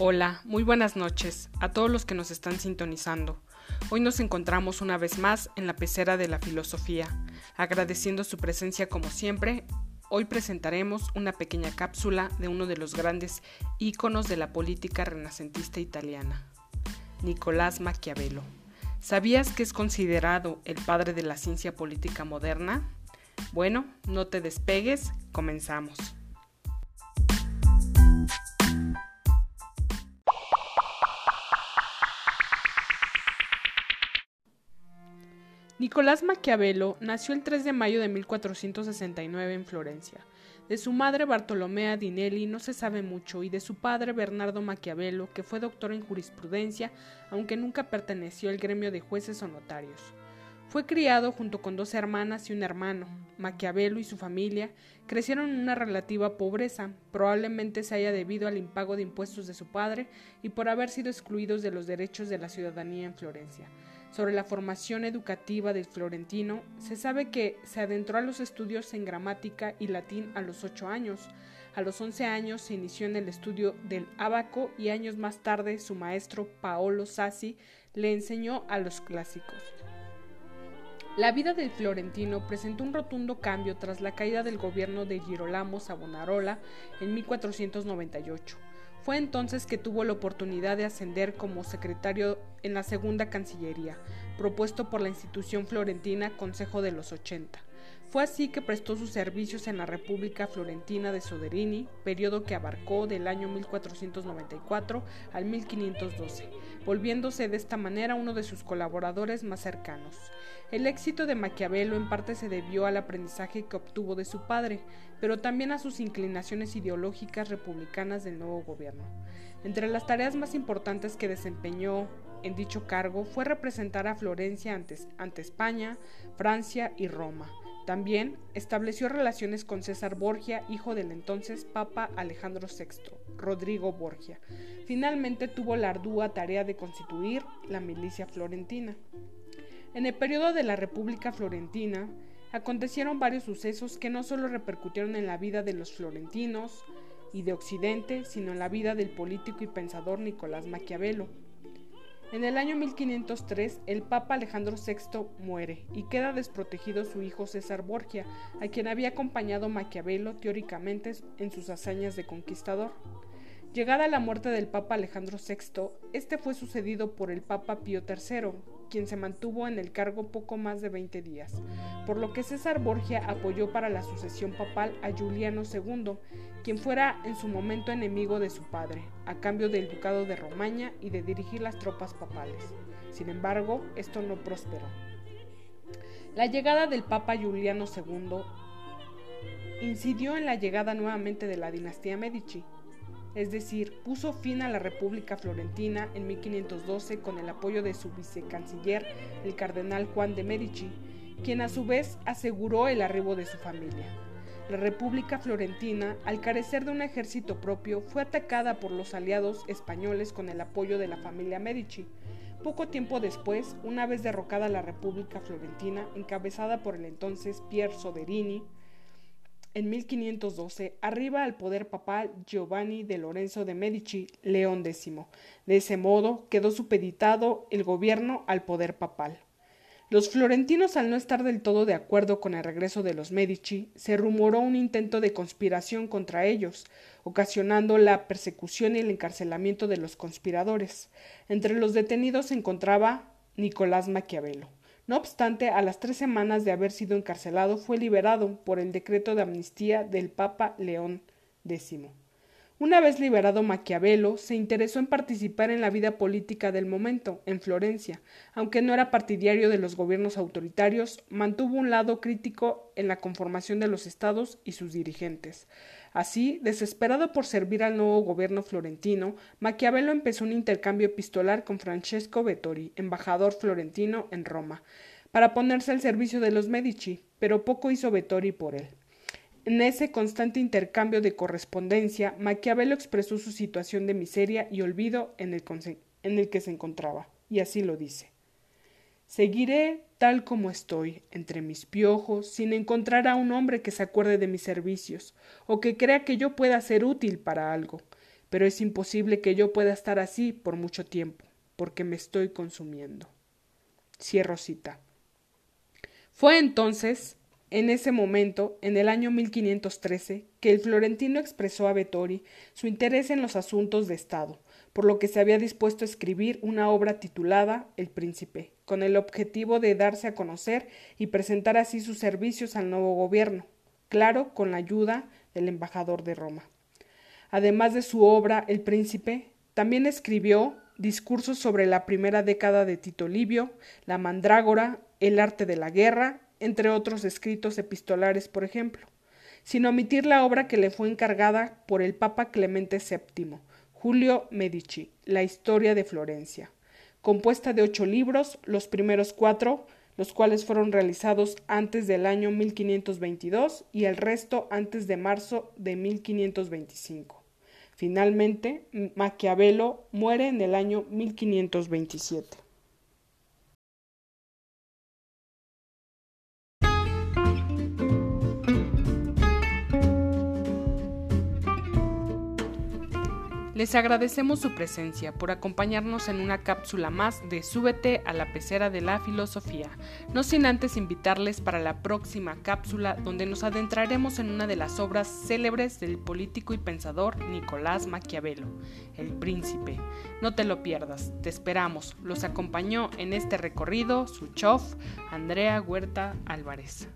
Hola, muy buenas noches a todos los que nos están sintonizando. Hoy nos encontramos una vez más en la pecera de la filosofía. Agradeciendo su presencia como siempre, hoy presentaremos una pequeña cápsula de uno de los grandes íconos de la política renacentista italiana, Nicolás Maquiavelo. ¿Sabías que es considerado el padre de la ciencia política moderna? Bueno, no te despegues, comenzamos. Nicolás Maquiavelo nació el 3 de mayo de 1469 en Florencia. De su madre Bartolomea Dinelli no se sabe mucho y de su padre Bernardo Maquiavelo, que fue doctor en jurisprudencia, aunque nunca perteneció al gremio de jueces o notarios. Fue criado junto con dos hermanas y un hermano. Maquiavelo y su familia crecieron en una relativa pobreza, probablemente se haya debido al impago de impuestos de su padre y por haber sido excluidos de los derechos de la ciudadanía en Florencia sobre la formación educativa del florentino, se sabe que se adentró a los estudios en gramática y latín a los ocho años. A los once años se inició en el estudio del ábaco y años más tarde su maestro Paolo Sassi le enseñó a los clásicos. La vida del florentino presentó un rotundo cambio tras la caída del gobierno de Girolamo Savonarola en 1498 fue entonces que tuvo la oportunidad de ascender como secretario en la segunda Cancillería, propuesto por la institución florentina Consejo de los Ochenta. Fue así que prestó sus servicios en la República Florentina de Soderini, periodo que abarcó del año 1494 al 1512, volviéndose de esta manera uno de sus colaboradores más cercanos. El éxito de Maquiavelo en parte se debió al aprendizaje que obtuvo de su padre, pero también a sus inclinaciones ideológicas republicanas del nuevo gobierno. Entre las tareas más importantes que desempeñó en dicho cargo fue representar a Florencia ante, ante España, Francia y Roma también estableció relaciones con César Borgia, hijo del entonces Papa Alejandro VI, Rodrigo Borgia. Finalmente tuvo la ardua tarea de constituir la milicia florentina. En el periodo de la República Florentina, acontecieron varios sucesos que no solo repercutieron en la vida de los florentinos y de Occidente, sino en la vida del político y pensador Nicolás Maquiavelo. En el año 1503, el Papa Alejandro VI muere y queda desprotegido su hijo César Borgia, a quien había acompañado Maquiavelo teóricamente en sus hazañas de conquistador. Llegada la muerte del Papa Alejandro VI, este fue sucedido por el Papa Pío III, quien se mantuvo en el cargo poco más de 20 días, por lo que César Borgia apoyó para la sucesión papal a Juliano II, quien fuera en su momento enemigo de su padre, a cambio del ducado de Romaña y de dirigir las tropas papales. Sin embargo, esto no prosperó. La llegada del Papa Juliano II incidió en la llegada nuevamente de la dinastía Medici, es decir, puso fin a la República Florentina en 1512 con el apoyo de su vicecanciller, el cardenal Juan de Medici, quien a su vez aseguró el arribo de su familia. La República Florentina, al carecer de un ejército propio, fue atacada por los aliados españoles con el apoyo de la familia Medici. Poco tiempo después, una vez derrocada la República Florentina, encabezada por el entonces Pier Soderini, en 1512 arriba al poder papal Giovanni de Lorenzo de Medici, León X. De ese modo quedó supeditado el gobierno al poder papal. Los florentinos, al no estar del todo de acuerdo con el regreso de los Medici, se rumoró un intento de conspiración contra ellos, ocasionando la persecución y el encarcelamiento de los conspiradores. Entre los detenidos se encontraba Nicolás Maquiavelo. No obstante, a las tres semanas de haber sido encarcelado, fue liberado por el decreto de amnistía del Papa León X. Una vez liberado Maquiavelo, se interesó en participar en la vida política del momento, en Florencia. Aunque no era partidario de los gobiernos autoritarios, mantuvo un lado crítico en la conformación de los estados y sus dirigentes. Así, desesperado por servir al nuevo gobierno florentino, Maquiavelo empezó un intercambio epistolar con Francesco Vettori, embajador florentino en Roma, para ponerse al servicio de los Medici, pero poco hizo Vettori por él. En ese constante intercambio de correspondencia, Maquiavelo expresó su situación de miseria y olvido en el, que se encontraba, y así lo dice. Seguiré tal como estoy, entre mis piojos, sin encontrar a un hombre que se acuerde de mis servicios, o que crea que yo pueda ser útil para algo. pero es imposible que yo pueda estar así por mucho tiempo, porque me estoy consumiendo. Cierro cita. Fue entonces, en ese momento, en el año 1513, que el florentino expresó a Vettori su interés en los asuntos de Estado, por lo que se había dispuesto a escribir una obra titulada El Príncipe, con el objetivo de darse a conocer y presentar así sus servicios al nuevo gobierno, claro, con la ayuda del embajador de Roma. Además de su obra El Príncipe, también escribió discursos sobre la primera década de Tito Livio, la mandrágora, el arte de la guerra, entre otros escritos epistolares, por ejemplo, sin omitir la obra que le fue encargada por el Papa Clemente VII, Julio Medici, La historia de Florencia, compuesta de ocho libros, los primeros cuatro, los cuales fueron realizados antes del año 1522 y el resto antes de marzo de 1525. Finalmente, Maquiavelo muere en el año 1527. Les agradecemos su presencia por acompañarnos en una cápsula más de Súbete a la pecera de la filosofía, no sin antes invitarles para la próxima cápsula donde nos adentraremos en una de las obras célebres del político y pensador Nicolás Maquiavelo, El Príncipe. No te lo pierdas, te esperamos. Los acompañó en este recorrido su chof, Andrea Huerta Álvarez.